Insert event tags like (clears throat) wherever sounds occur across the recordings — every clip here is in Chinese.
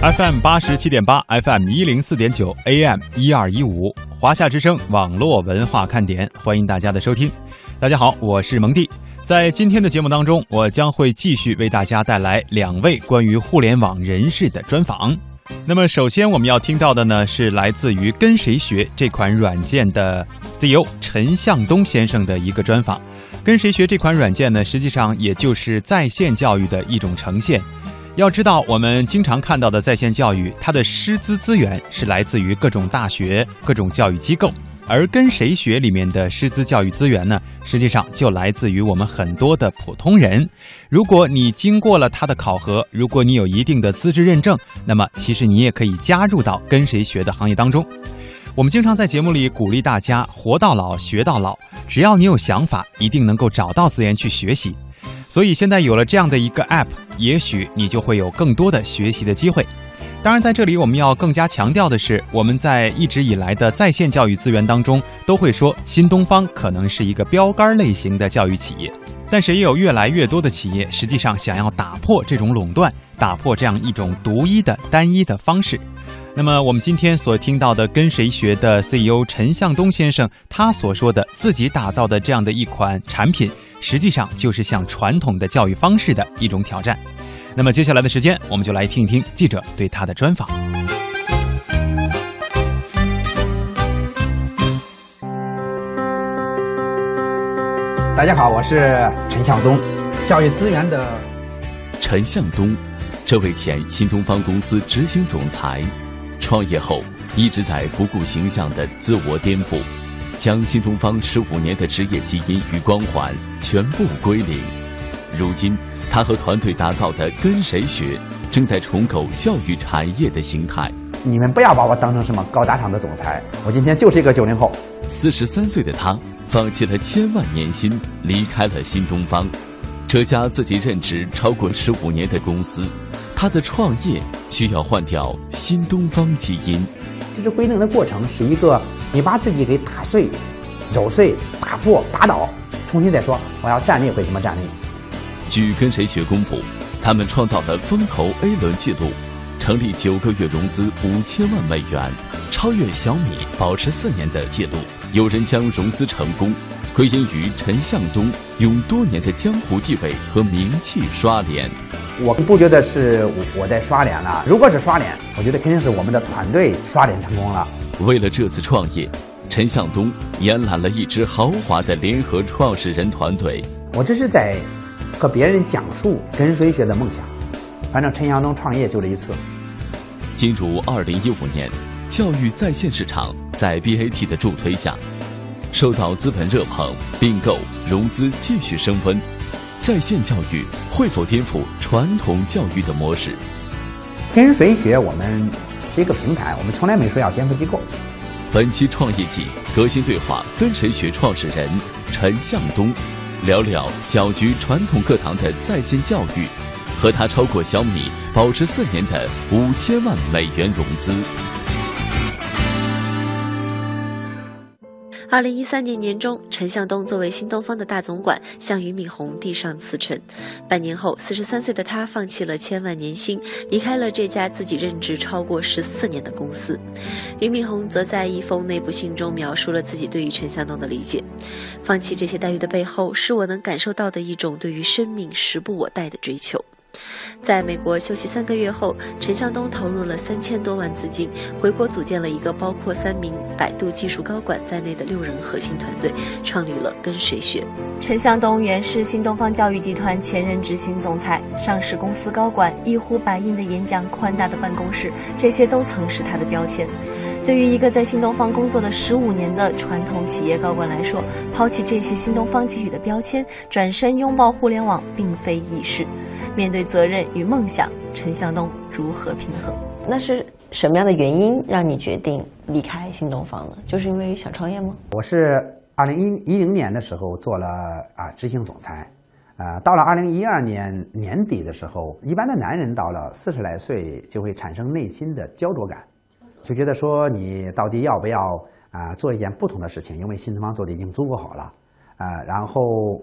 FM 八十七点八，FM 一零四点九，AM 一二一五，华夏之声网络文化看点，欢迎大家的收听。大家好，我是蒙蒂。在今天的节目当中，我将会继续为大家带来两位关于互联网人士的专访。那么，首先我们要听到的呢，是来自于跟谁学这款软件的 CEO 陈向东先生的一个专访。跟谁学这款软件呢，实际上也就是在线教育的一种呈现。要知道，我们经常看到的在线教育，它的师资资源是来自于各种大学、各种教育机构，而跟谁学里面的师资教育资源呢，实际上就来自于我们很多的普通人。如果你经过了他的考核，如果你有一定的资质认证，那么其实你也可以加入到跟谁学的行业当中。我们经常在节目里鼓励大家“活到老，学到老”，只要你有想法，一定能够找到资源去学习。所以现在有了这样的一个 App，也许你就会有更多的学习的机会。当然，在这里我们要更加强调的是，我们在一直以来的在线教育资源当中，都会说新东方可能是一个标杆类型的教育企业，但是也有越来越多的企业实际上想要打破这种垄断，打破这样一种独一的单一的方式。那么，我们今天所听到的跟谁学的 CEO 陈向东先生，他所说的自己打造的这样的一款产品，实际上就是向传统的教育方式的一种挑战。那么接下来的时间，我们就来听一听记者对他的专访。大家好，我是陈向东，教育资源的陈向东，这位前新东方公司执行总裁。创业后一直在不顾形象的自我颠覆，将新东方十五年的职业基因与光环全部归零。如今，他和团队打造的“跟谁学”正在重构教育产业的形态。你们不要把我当成什么高大上的总裁，我今天就是一个九零后。四十三岁的他，放弃了千万年薪，离开了新东方，这家自己任职超过十五年的公司。他的创业需要换掉新东方基因，其实归零的过程是一个，你把自己给打碎、揉碎、打破、打倒，重新再说我要站立会怎么站立。据跟谁学公布，他们创造的风投 A 轮记录，成立九个月融资五千万美元，超越小米保持四年的记录。有人将融资成功归因于陈向东用多年的江湖地位和名气刷脸。我不觉得是我在刷脸了。如果是刷脸，我觉得肯定是我们的团队刷脸成功了。为了这次创业，陈向东延揽了一支豪华的联合创始人团队。我这是在和别人讲述跟谁学的梦想。反正陈向东创业就这一次。进入二零一五年，教育在线市场在 BAT 的助推下，受到资本热捧，并购融资继续升温。在线教育会否颠覆传统教育的模式？跟谁学？我们是一个平台，我们从来没说要颠覆机构。本期创业季革新对话，跟谁学创始人陈向东，聊聊搅局传统课堂的在线教育，和他超过小米保持四年的五千万美元融资。二零一三年年中，陈向东作为新东方的大总管向俞敏洪递上辞呈。半年后，四十三岁的他放弃了千万年薪，离开了这家自己任职超过十四年的公司。俞敏洪则在一封内部信中描述了自己对于陈向东的理解：放弃这些待遇的背后，是我能感受到的一种对于生命时不我待的追求。在美国休息三个月后，陈向东投入了三千多万资金，回国组建了一个包括三名百度技术高管在内的六人核心团队，创立了跟谁学。陈向东原是新东方教育集团前任执行总裁，上市公司高管，一呼百应的演讲，宽大的办公室，这些都曾是他的标签。对于一个在新东方工作了十五年的传统企业高管来说，抛弃这些新东方给予的标签，转身拥抱互联网，并非易事。面对责任与梦想，陈向东如何平衡？那是什么样的原因让你决定离开新东方呢？就是因为想创业吗？我是二零一一零年的时候做了啊执行总裁，啊到了二零一二年年底的时候，一般的男人到了四十来岁就会产生内心的焦灼感，就觉得说你到底要不要啊做一件不同的事情？因为新东方做的已经足够好了，啊然后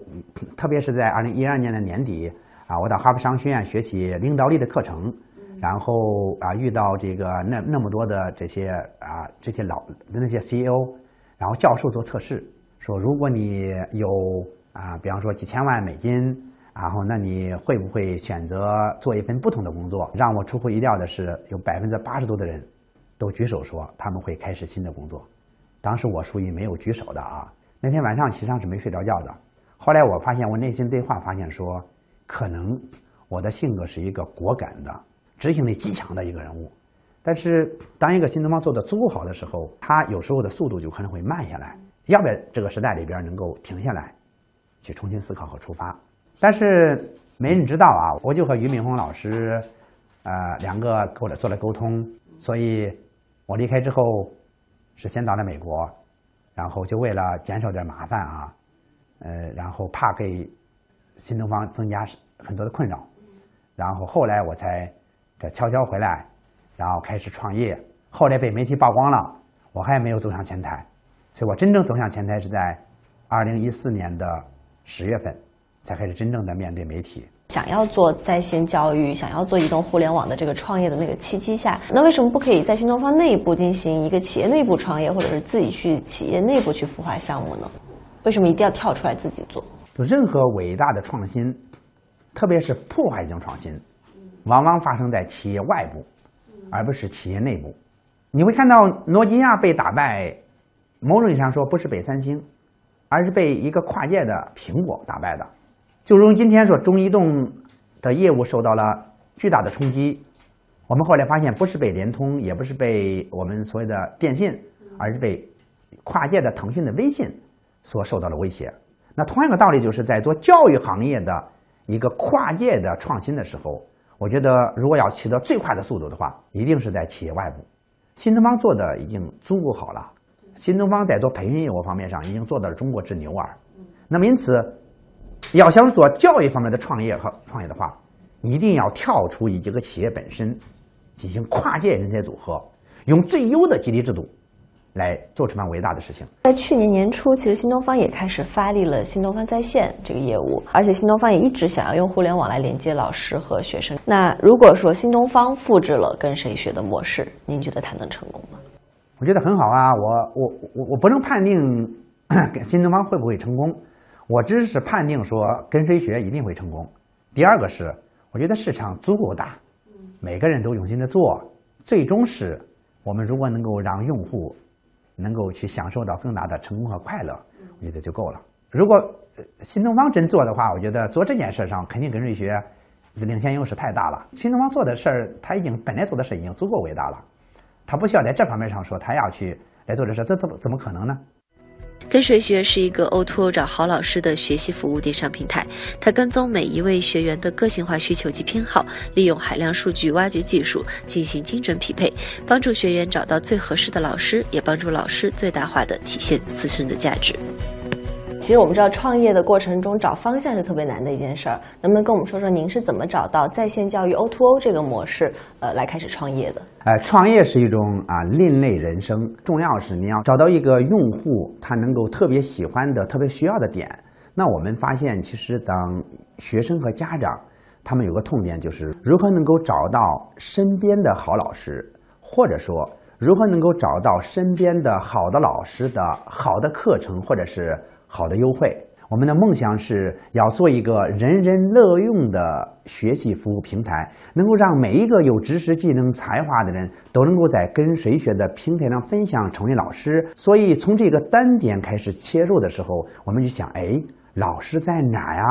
特别是在二零一二年的年底。啊，我到哈佛商学院学习领导力的课程，然后啊遇到这个那那么多的这些啊这些老那些 CEO，然后教授做测试，说如果你有啊比方说几千万美金，然后那你会不会选择做一份不同的工作？让我出乎意料的是，有百分之八十多的人都举手说他们会开始新的工作。当时我属于没有举手的啊。那天晚上其实上是没睡着觉的。后来我发现，我内心对话发现说，可能我的性格是一个果敢的、执行力极强的一个人物。但是，当一个新东方做的足够好的时候，他有时候的速度就可能会慢下来。要不要这个时代里边能够停下来，去重新思考和出发？但是没人知道啊！我就和俞敏洪老师，呃，两个跟我做了沟通。所以，我离开之后，是先到了美国，然后就为了减少点麻烦啊。呃，然后怕给新东方增加很多的困扰，然后后来我才这悄悄回来，然后开始创业。后来被媒体曝光了，我还没有走上前台，所以我真正走向前台是在二零一四年的十月份，才开始真正的面对媒体。想要做在线教育，想要做移动互联网的这个创业的那个契机下，那为什么不可以在新东方内部进行一个企业内部创业，或者是自己去企业内部去孵化项目呢？为什么一定要跳出来自己做？就任何伟大的创新，特别是破坏性创新，往往发生在企业外部，而不是企业内部。你会看到诺基亚被打败，某种意义上说不是被三星，而是被一个跨界的苹果打败的。就如今天说中移动的业务受到了巨大的冲击，我们后来发现不是被联通，也不是被我们所谓的电信，而是被跨界的腾讯的微信。所受到了威胁，那同样的道理就是在做教育行业的一个跨界的创新的时候，我觉得如果要取得最快的速度的话，一定是在企业外部。新东方做的已经足够好了，新东方在做培训业务方面上已经做到了中国之牛耳。那么因此，要想做教育方面的创业和创业的话，一定要跳出以这个企业本身进行跨界人才组合，用最优的激励制度。来做这番伟大的事情。在去年年初，其实新东方也开始发力了新东方在线这个业务，而且新东方也一直想要用互联网来连接老师和学生。那如果说新东方复制了跟谁学的模式，您觉得它能成功吗？我觉得很好啊，我我我我不能判定 (clears throat) 新东方会不会成功，我只是判定说跟谁学一定会成功。第二个是，我觉得市场足够大，每个人都用心的做，最终是我们如果能够让用户。能够去享受到更大的成功和快乐，我觉得就够了。如果新东方真做的话，我觉得做这件事上肯定跟瑞学领先优势太大了。新东方做的事儿，他已经本来做的事已经足够伟大了，他不需要在这方面上说他要去来做这事，这怎么怎么可能呢？跟谁学是一个 O2O 找好老师的学习服务电商平台，它跟踪每一位学员的个性化需求及偏好，利用海量数据挖掘技术进行精准匹配，帮助学员找到最合适的老师，也帮助老师最大化的体现自身的价值。其实我们知道，创业的过程中找方向是特别难的一件事儿。能不能跟我们说说，您是怎么找到在线教育 O2O 这个模式，呃，来开始创业的？呃，创业是一种啊另类人生，重要是你要找到一个用户他能够特别喜欢的、特别需要的点。那我们发现，其实当学生和家长他们有个痛点，就是如何能够找到身边的好老师，或者说如何能够找到身边的好的老师的好的课程，或者是。好的优惠，我们的梦想是要做一个人人乐用的学习服务平台，能够让每一个有知识、技能、才华的人都能够在跟谁学的平台上分享，成为老师。所以从这个单点开始切入的时候，我们就想：哎，老师在哪呀？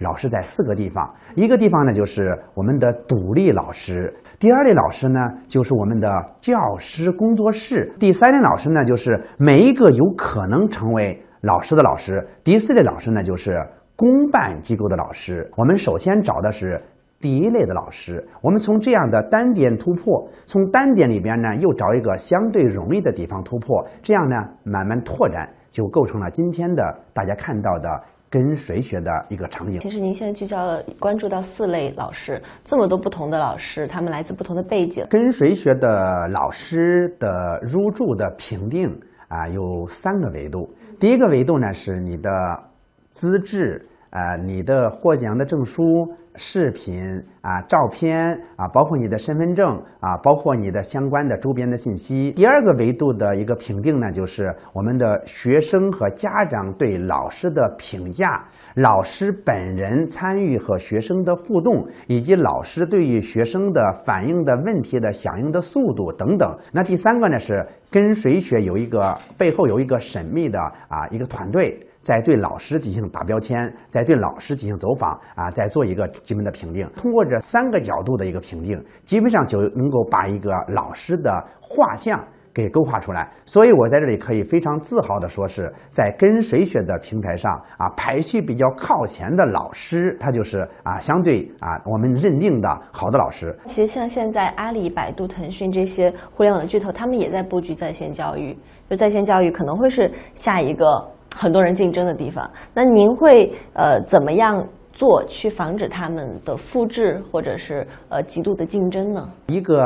老师在四个地方，一个地方呢就是我们的独立老师，第二类老师呢就是我们的教师工作室，第三类老师呢就是每一个有可能成为。老师的老师，第四类老师呢，就是公办机构的老师。我们首先找的是第一类的老师。我们从这样的单点突破，从单点里边呢，又找一个相对容易的地方突破，这样呢，慢慢拓展，就构成了今天的大家看到的跟谁学的一个场景。其实您现在聚焦了关注到四类老师，这么多不同的老师，他们来自不同的背景。跟谁学的老师的入驻的评定啊，有三个维度。第一个维度呢是你的资质，呃你的获奖的证书、视频啊、照片啊，包括你的身份证啊，包括你的相关的周边的信息。第二个维度的一个评定呢，就是我们的学生和家长对老师的评价，老师本人参与和学生的互动，以及老师对于学生的反映的问题的响应的速度等等。那第三个呢是跟谁学有一个背后有一个神秘的啊一个团队。在对老师进行打标签，在对老师进行走访啊，再做一个基本的评定。通过这三个角度的一个评定，基本上就能够把一个老师的画像给勾画出来。所以我在这里可以非常自豪的说，是在跟谁学的平台上啊，排序比较靠前的老师，他就是啊，相对啊，我们认定的好的老师。其实像现在阿里、百度、腾讯这些互联网的巨头，他们也在布局在线教育。就在线教育可能会是下一个。很多人竞争的地方，那您会呃怎么样做去防止他们的复制或者是呃极度的竞争呢？一个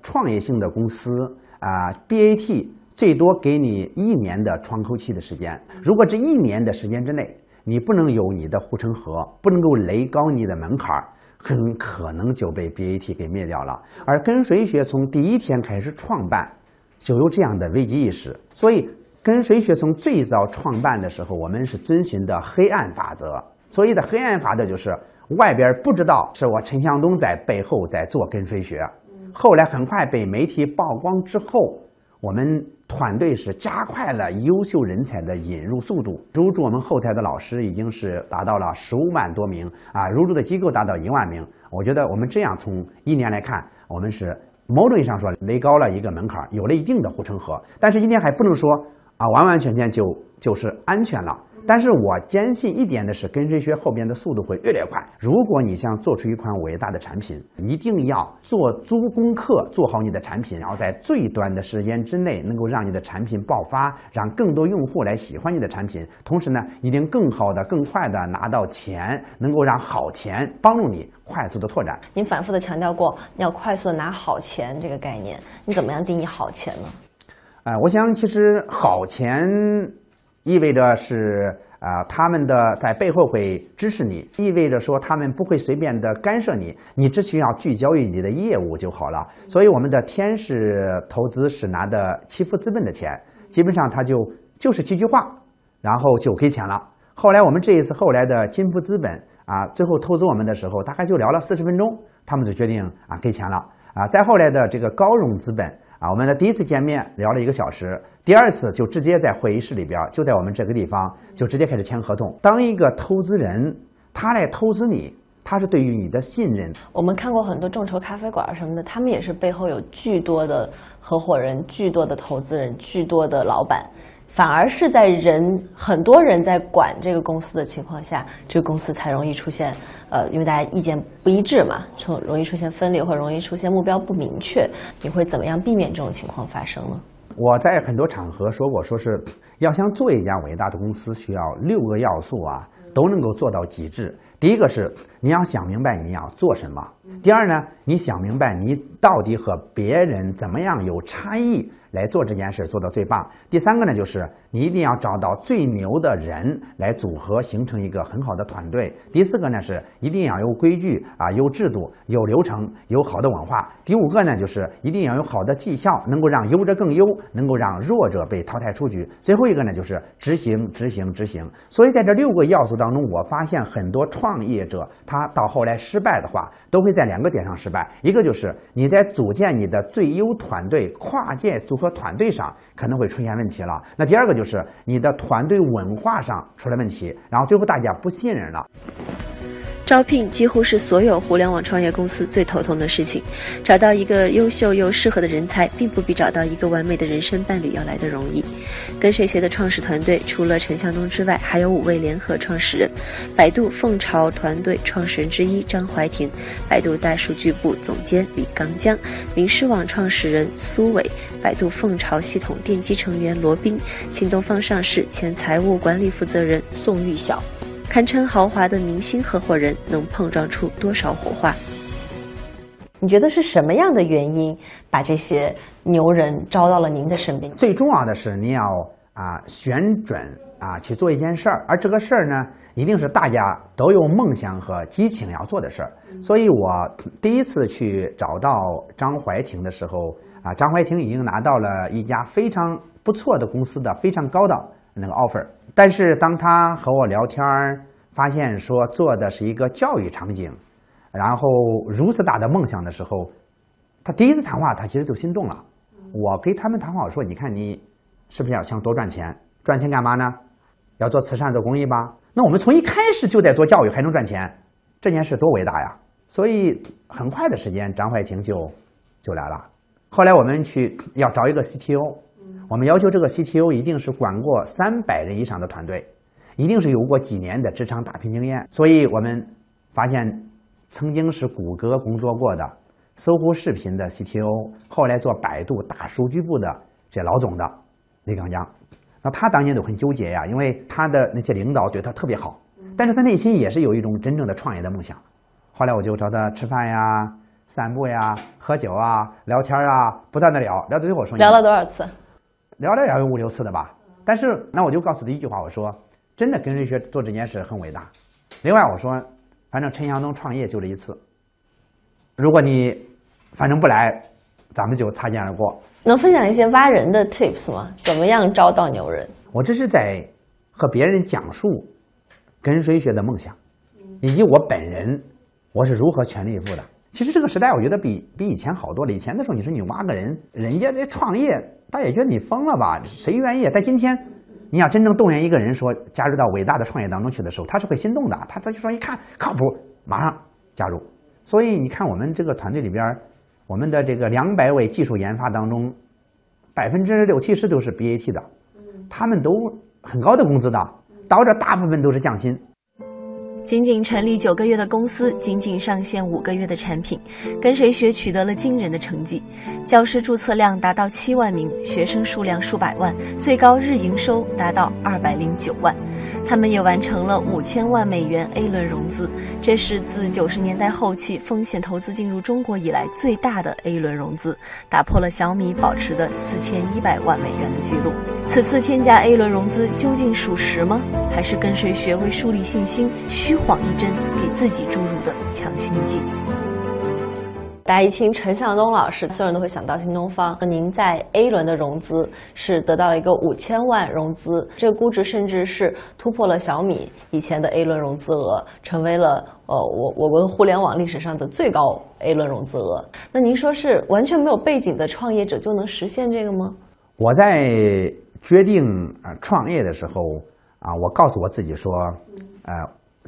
创业性的公司啊，BAT 最多给你一年的窗口期的时间。如果这一年的时间之内，你不能有你的护城河，不能够垒高你的门槛儿，很可能就被 BAT 给灭掉了。而跟随学从第一天开始创办，就有这样的危机意识，所以。跟谁学从最早创办的时候，我们是遵循的黑暗法则。所谓的黑暗法则就是外边不知道是我陈向东在背后在做跟随学。后来很快被媒体曝光之后，我们团队是加快了优秀人才的引入速度。入驻我们后台的老师已经是达到了十五万多名啊，入驻的机构达到一万名。我觉得我们这样从一年来看，我们是某种意义上说垒高了一个门槛，有了一定的护城河。但是今天还不能说。啊，完完全全就就是安全了。但是我坚信一点的是，跟谁学后边的速度会越来越快。如果你想做出一款伟大的产品，一定要做足功课，做好你的产品，然后在最短的时间之内能够让你的产品爆发，让更多用户来喜欢你的产品。同时呢，一定更好的、更快的拿到钱，能够让好钱帮助你快速的拓展。您反复的强调过要快速的拿好钱这个概念，你怎么样定义好钱呢？啊，我想其实好钱意味着是啊，他们的在背后会支持你，意味着说他们不会随便的干涉你，你只需要聚焦于你的业务就好了。所以我们的天使投资是拿的启富资本的钱，基本上他就就是几句话，然后就给钱了。后来我们这一次后来的金富资本啊，最后投资我们的时候，大概就聊了四十分钟，他们就决定啊给钱了啊。再后来的这个高融资本。啊，我们的第一次见面聊了一个小时，第二次就直接在会议室里边，就在我们这个地方，就直接开始签合同。当一个投资人，他来投资你，他是对于你的信任。我们看过很多众筹咖啡馆什么的，他们也是背后有巨多的合伙人、巨多的投资人、巨多的老板。反而是在人很多人在管这个公司的情况下，这个公司才容易出现，呃，因为大家意见不一致嘛，从容易出现分裂，或者容易出现目标不明确。你会怎么样避免这种情况发生呢？我在很多场合说过，说是要想做一家伟大的公司，需要六个要素啊，都能够做到极致。第一个是你要想明白你要做什么，第二呢，你想明白你到底和别人怎么样有差异。来做这件事做到最棒。第三个呢，就是你一定要找到最牛的人来组合，形成一个很好的团队。第四个呢，是一定要有规矩啊，有制度，有流程，有好的文化。第五个呢，就是一定要有好的绩效，能够让优者更优，能够让弱者被淘汰出局。最后一个呢，就是执行，执行，执行。所以在这六个要素当中，我发现很多创业者他到后来失败的话，都会在两个点上失败。一个就是你在组建你的最优团队，跨界组。合团队上可能会出现问题了。那第二个就就是你的团队文化上出了问题，然后最后大家不信任了。招聘几乎是所有互联网创业公司最头痛的事情。找到一个优秀又适合的人才，并不比找到一个完美的人生伴侣要来的容易。跟谁学的创始团队除了陈向东之外，还有五位联合创始人：百度凤巢团队创始人之一张怀婷，百度大数据部总监李刚江，名师网创始人苏伟，百度凤巢系统奠基成员罗斌，新东方上市前财务管理负责人宋玉晓。堪称豪华的明星合伙人，能碰撞出多少火花？你觉得是什么样的原因把这些牛人招到了您的身边？最重要的是，你要啊选准啊去做一件事儿，而这个事儿呢，一定是大家都有梦想和激情要做的事儿。所以我第一次去找到张怀庭的时候，啊，张怀庭已经拿到了一家非常不错的公司的非常高的那个 offer，但是当他和我聊天儿，发现说做的是一个教育场景，然后如此大的梦想的时候，他第一次谈话他其实就心动了。我跟他们谈话，我说：“你看你是不是要想多赚钱？赚钱干嘛呢？要做慈善、做公益吧？那我们从一开始就在做教育，还能赚钱，这件事多伟大呀！”所以很快的时间，张怀庭就就来了。后来我们去要找一个 CTO，我们要求这个 CTO 一定是管过三百人以上的团队，一定是有过几年的职场打拼经验。所以我们发现，曾经是谷歌工作过的。搜狐视频的 CTO，后来做百度大数据部的这老总的李刚江，那他当年都很纠结呀，因为他的那些领导对他特别好，但是他内心也是有一种真正的创业的梦想。后来我就找他吃饭呀、散步呀、喝酒啊、聊天啊，不断的聊聊到最后说聊了多少次？聊聊也有五六次的吧。但是那我就告诉他一句话，我说真的跟瑞雪做这件事很伟大。另外我说，反正陈向东创业就这一次。如果你反正不来，咱们就擦肩而过。能分享一些挖人的 tips 吗？怎么样招到牛人？我这是在和别人讲述跟谁学的梦想，以及我本人我是如何全力以赴的。其实这个时代，我觉得比比以前好多了。以前的时候，你说你挖个人，人家在创业，大家也觉得你疯了吧？谁愿意？但今天，你想真正动员一个人说加入到伟大的创业当中去的时候，他是会心动的。他再去说一看靠谱，马上加入。所以你看，我们这个团队里边，我们的这个两百位技术研发当中，百分之六七十都是 BAT 的，他们都很高的工资的，到这大部分都是降薪。仅仅成立九个月的公司，仅仅上线五个月的产品，跟谁学取得了惊人的成绩，教师注册量达到七万名，学生数量数百万，最高日营收达到二百零九万。他们也完成了五千万美元 A 轮融资，这是自九十年代后期风险投资进入中国以来最大的 A 轮融资，打破了小米保持的四千一百万美元的记录。此次添加 A 轮融资究竟属实吗？还是跟谁学会树立信心？虚晃一针，给自己注入的强心剂。大家一听陈向东老师，所有人都会想到新东方。您在 A 轮的融资是得到了一个五千万融资，这个估值甚至是突破了小米以前的 A 轮融资额，成为了呃我我国互联网历史上的最高 A 轮融资额。那您说是完全没有背景的创业者就能实现这个吗？我在决定啊创业的时候啊，我告诉我自己说，呃。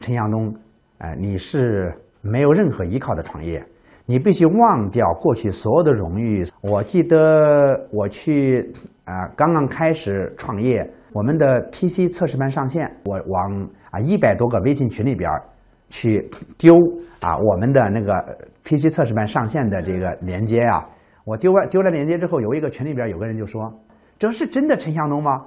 陈向东，呃，你是没有任何依靠的创业，你必须忘掉过去所有的荣誉。我记得我去啊，刚刚开始创业，我们的 PC 测试班上线，我往啊一百多个微信群里边去丢啊我们的那个 PC 测试班上线的这个链接啊，我丢完丢了链接之后，有一个群里边有个人就说：“这是真的陈向东吗？”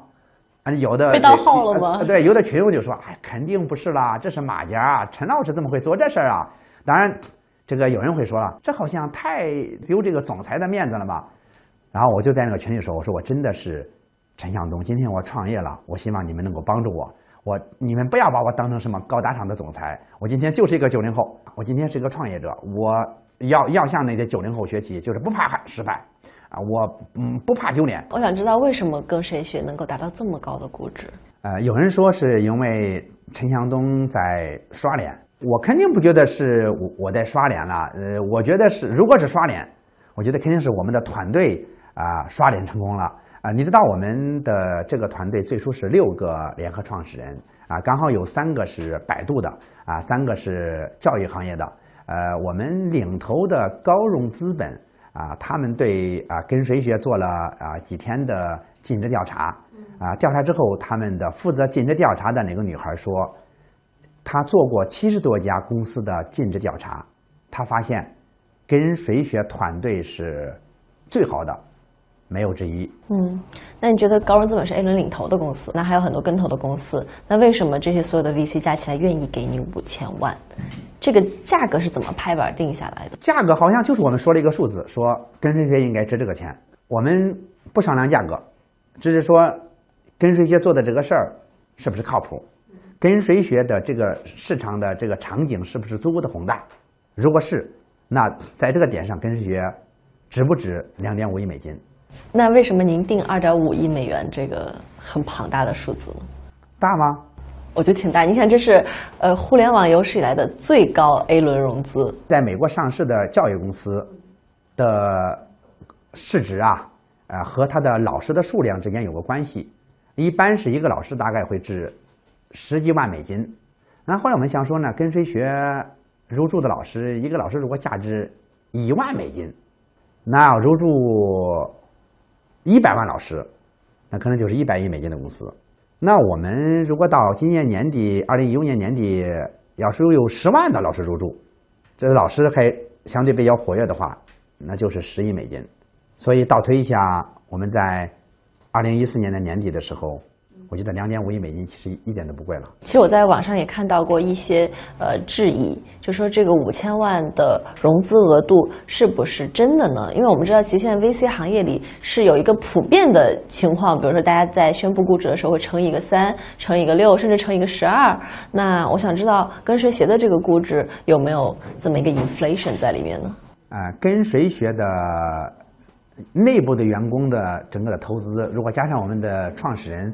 有的被盗号了吗？对，有的群友就说：“哎，肯定不是啦，这是马甲，陈老师怎么会做这事儿啊？”当然，这个有人会说了，这好像太丢这个总裁的面子了吧？然后我就在那个群里说：“我说我真的是陈向东，今天我创业了，我希望你们能够帮助我。我你们不要把我当成什么高大上的总裁，我今天就是一个九零后，我今天是一个创业者，我要要向那些九零后学习，就是不怕失败。”啊，我嗯不怕丢脸。我想知道为什么跟谁学能够达到这么高的估值？呃，有人说是因为陈向东在刷脸，我肯定不觉得是我我在刷脸了。呃，我觉得是，如果是刷脸，我觉得肯定是我们的团队啊刷脸成功了啊。你知道我们的这个团队最初是六个联合创始人啊，刚好有三个是百度的啊，三个是教育行业的。呃，我们领头的高融资本。啊，他们对啊跟谁学做了啊几天的尽职调查，啊调查之后，他们的负责尽职调查的那个女孩说，她做过七十多家公司的尽职调查，她发现跟谁学团队是最好的，没有之一。嗯，那你觉得高融资本是 A 轮领投的公司，那还有很多跟投的公司，那为什么这些所有的 VC 加起来愿意给你五千万？这个价格是怎么拍板定下来的？价格好像就是我们说了一个数字，说跟谁学应该值这个钱。我们不商量价格，只是说跟谁学做的这个事儿是不是靠谱？跟谁学的这个市场的这个场景是不是足够的宏大？如果是，那在这个点上，跟谁学值不值两点五亿美金？那为什么您定二点五亿美元这个很庞大的数字呢？大吗？我觉得挺大。你看，这是呃互联网有史以来的最高 A 轮融资。在美国上市的教育公司的市值啊，呃，和它的老师的数量之间有个关系。一般是一个老师大概会值十几万美金。那后来我们想说呢，跟谁学入驻的老师，一个老师如果价值一万美金，那入驻一百万老师，那可能就是一百亿美金的公司。那我们如果到今年年底，二零一五年年底，要是有十万的老师入驻，这个老师还相对比较活跃的话，那就是十亿美金。所以倒推一下，我们在二零一四年的年底的时候。我觉得两点五亿美金其实一点都不贵了。其实我在网上也看到过一些呃质疑，就说这个五千万的融资额度是不是真的呢？因为我们知道，其实现在 VC 行业里是有一个普遍的情况，比如说大家在宣布估值的时候会乘以一个三，乘以一个六，甚至乘以一个十二。那我想知道跟谁学的这个估值有没有这么一个 inflation 在里面呢？啊，跟谁学的内部的员工的整个的投资，如果加上我们的创始人。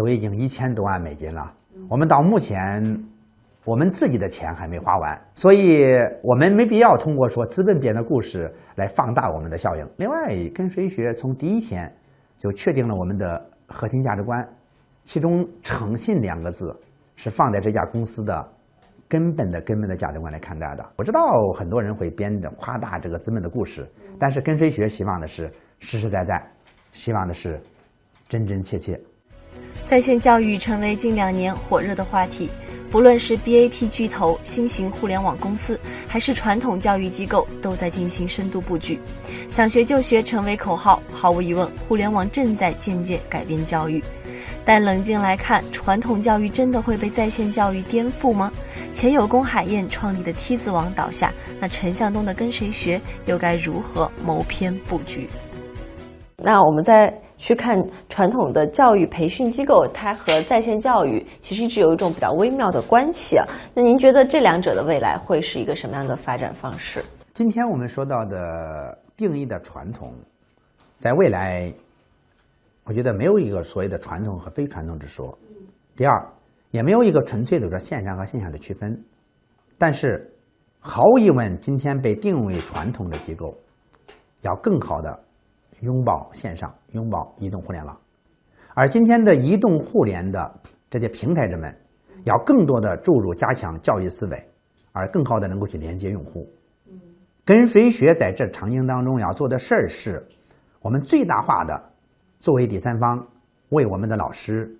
都已经一千多万美金了，我们到目前，我们自己的钱还没花完，所以我们没必要通过说资本编的故事来放大我们的效应。另外，跟谁学从第一天就确定了我们的核心价值观，其中“诚信”两个字是放在这家公司的根本的根本的价值观来看待的。我知道很多人会编的夸大这个资本的故事，但是跟谁学希望的是实实在在，希望的是真真切切。在线教育成为近两年火热的话题，不论是 BAT 巨头、新型互联网公司，还是传统教育机构，都在进行深度布局。想学就学成为口号，毫无疑问，互联网正在渐渐改变教育。但冷静来看，传统教育真的会被在线教育颠覆吗？前有龚海燕创立的梯子网倒下，那陈向东的跟谁学又该如何谋篇布局？那我们再。去看传统的教育培训机构，它和在线教育其实一直有一种比较微妙的关系啊。那您觉得这两者的未来会是一个什么样的发展方式？今天我们说到的定义的传统，在未来，我觉得没有一个所谓的传统和非传统之说。第二，也没有一个纯粹的说线上和线下的区分。但是，毫无疑问，今天被定为传统的机构，要更好的。拥抱线上，拥抱移动互联网，而今天的移动互联的这些平台人们，要更多的注入加强教育思维，而更好的能够去连接用户。跟随学在这场景当中要做的事儿是，我们最大化的作为第三方，为我们的老师、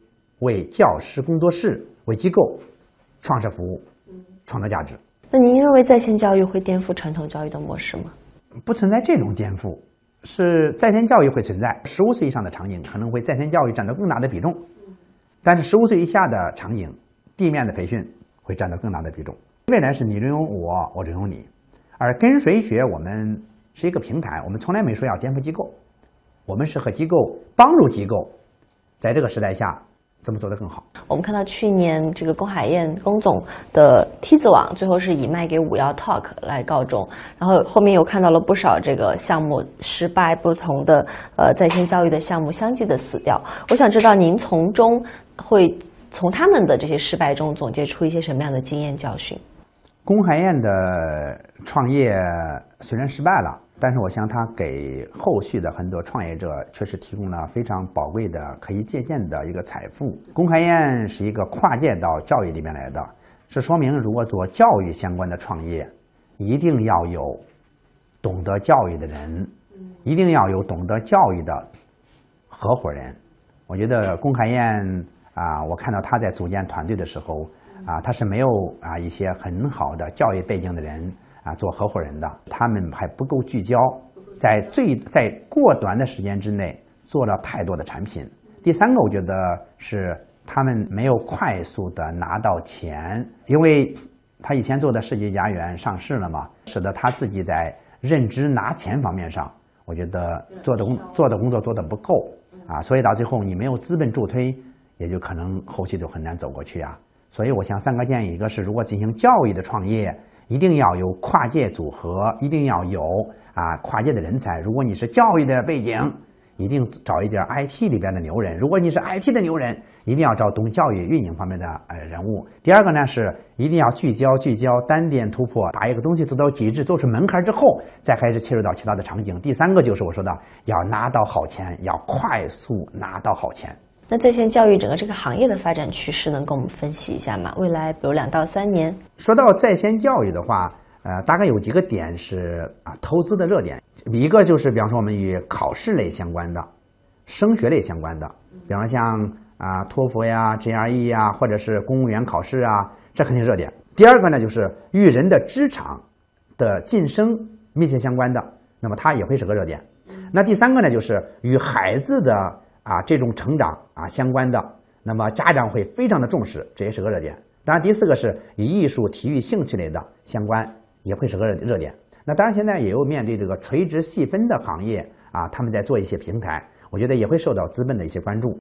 为教师工作室、为机构创设服务，创造价值。那您认为在线教育会颠覆传统教育的模式吗？不存在这种颠覆。是在线教育会存在，十五岁以上的场景可能会在线教育占到更大的比重，但是十五岁以下的场景，地面的培训会占到更大的比重。未来是你任用我，我任用你，而跟谁学，我们是一个平台，我们从来没说要颠覆机构，我们是和机构帮助机构，在这个时代下。怎么做得更好？我们看到去年这个龚海燕龚总的梯子网最后是以卖给五幺 Talk 来告终，然后后面又看到了不少这个项目失败，不同的呃在线教育的项目相继的死掉。我想知道您从中会从他们的这些失败中总结出一些什么样的经验教训？龚海燕的创业虽然失败了。但是我想，他给后续的很多创业者确实提供了非常宝贵的可以借鉴的一个财富。公开宴是一个跨界到教育里面来的，是说明如果做教育相关的创业，一定要有懂得教育的人，一定要有懂得教育的合伙人。我觉得公开宴啊，我看到他在组建团队的时候啊，他是没有啊一些很好的教育背景的人。啊，做合伙人的他们还不够聚焦，在最在过短的时间之内做了太多的产品。第三个，我觉得是他们没有快速的拿到钱，因为他以前做的世纪佳缘上市了嘛，使得他自己在认知拿钱方面上，我觉得做的工做的工作做的不够啊，所以到最后你没有资本助推，也就可能后期就很难走过去啊。所以我想三个建议，一个是如果进行教育的创业，一定要有跨界组合，一定要有啊跨界的人才。如果你是教育的背景，一定找一点 IT 里边的牛人。如果你是 IT 的牛人，一定要找懂教育运营方面的呃人物。第二个呢是一定要聚焦聚焦单点突破，把一个东西做到极致，做出门槛之后，再开始切入到其他的场景。第三个就是我说的要拿到好钱，要快速拿到好钱。那在线教育整个这个行业的发展趋势，能跟我们分析一下吗？未来比如两到三年，说到在线教育的话，呃，大概有几个点是啊投资的热点。一个就是比方说我们与考试类相关的、升学类相关的，比方像啊托福呀、GRE 呀，或者是公务员考试啊，这肯定热点。第二个呢，就是与人的职场的晋升密切相关的，那么它也会是个热点。那第三个呢，就是与孩子的啊这种成长啊相关的，那么家长会非常的重视，这也是个热点。当然，第四个是以艺术、体育、兴趣类的相关，也会是个热热点。那当然，现在也有面对这个垂直细分的行业啊，他们在做一些平台，我觉得也会受到资本的一些关注。